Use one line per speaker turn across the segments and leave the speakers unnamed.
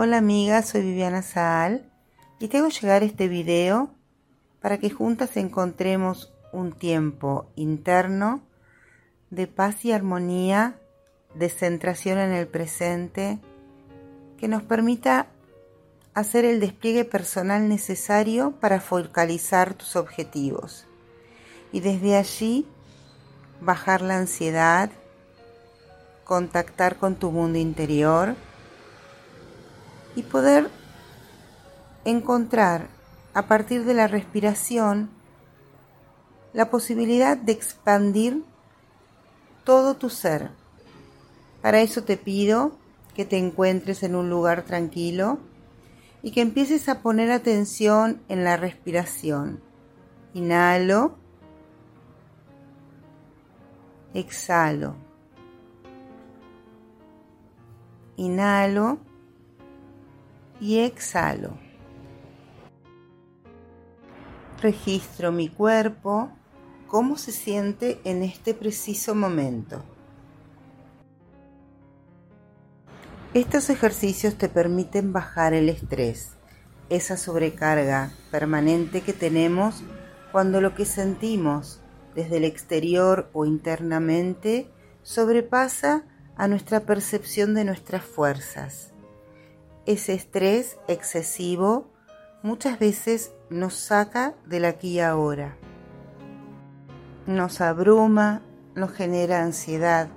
Hola amiga, soy Viviana Saal y te hago llegar este video para que juntas encontremos un tiempo interno de paz y armonía, de centración en el presente, que nos permita hacer el despliegue personal necesario para focalizar tus objetivos. Y desde allí bajar la ansiedad, contactar con tu mundo interior, y poder encontrar a partir de la respiración la posibilidad de expandir todo tu ser. Para eso te pido que te encuentres en un lugar tranquilo y que empieces a poner atención en la respiración. Inhalo, exhalo. Inhalo y exhalo. Registro mi cuerpo, cómo se siente en este preciso momento. Estos ejercicios te permiten bajar el estrés, esa sobrecarga permanente que tenemos cuando lo que sentimos desde el exterior o internamente sobrepasa a nuestra percepción de nuestras fuerzas. Ese estrés excesivo muchas veces nos saca del aquí y ahora. Nos abruma, nos genera ansiedad.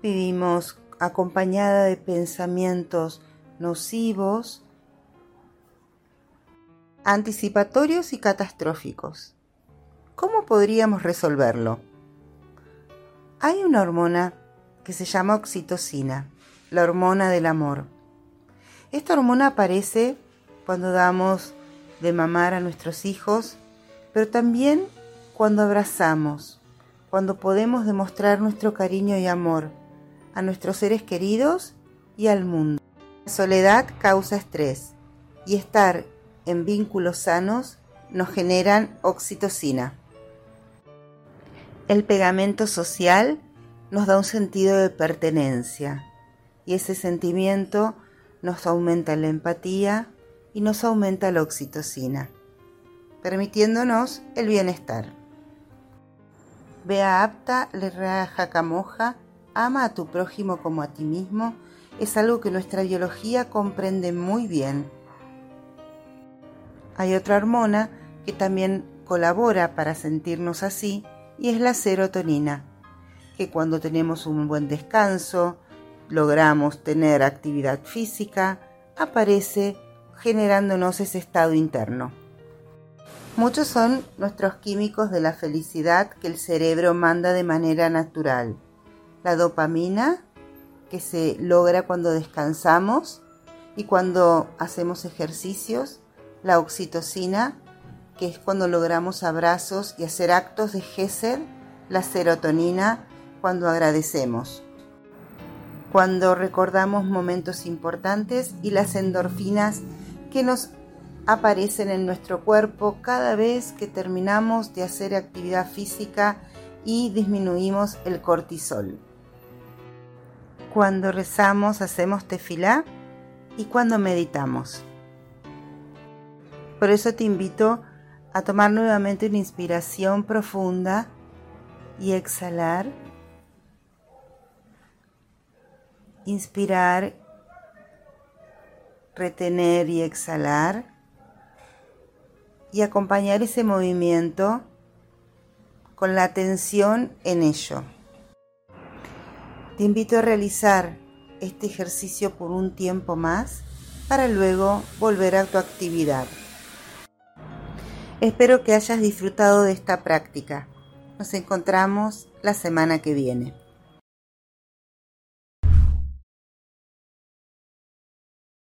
Vivimos acompañada de pensamientos nocivos, anticipatorios y catastróficos. ¿Cómo podríamos resolverlo? Hay una hormona que se llama oxitocina, la hormona del amor. Esta hormona aparece cuando damos de mamar a nuestros hijos, pero también cuando abrazamos, cuando podemos demostrar nuestro cariño y amor a nuestros seres queridos y al mundo. La soledad causa estrés y estar en vínculos sanos nos generan oxitocina. El pegamento social nos da un sentido de pertenencia y ese sentimiento nos aumenta la empatía y nos aumenta la oxitocina, permitiéndonos el bienestar. Vea apta, le raja camoja, ama a tu prójimo como a ti mismo, es algo que nuestra biología comprende muy bien. Hay otra hormona que también colabora para sentirnos así y es la serotonina que cuando tenemos un buen descanso, logramos tener actividad física, aparece generándonos ese estado interno. Muchos son nuestros químicos de la felicidad que el cerebro manda de manera natural. La dopamina, que se logra cuando descansamos y cuando hacemos ejercicios. La oxitocina, que es cuando logramos abrazos y hacer actos de gesed. La serotonina, cuando agradecemos, cuando recordamos momentos importantes y las endorfinas que nos aparecen en nuestro cuerpo cada vez que terminamos de hacer actividad física y disminuimos el cortisol. Cuando rezamos hacemos tefilá y cuando meditamos. Por eso te invito a tomar nuevamente una inspiración profunda y exhalar inspirar, retener y exhalar y acompañar ese movimiento con la atención en ello. Te invito a realizar este ejercicio por un tiempo más para luego volver a tu actividad. Espero que hayas disfrutado de esta práctica. Nos encontramos la semana que viene.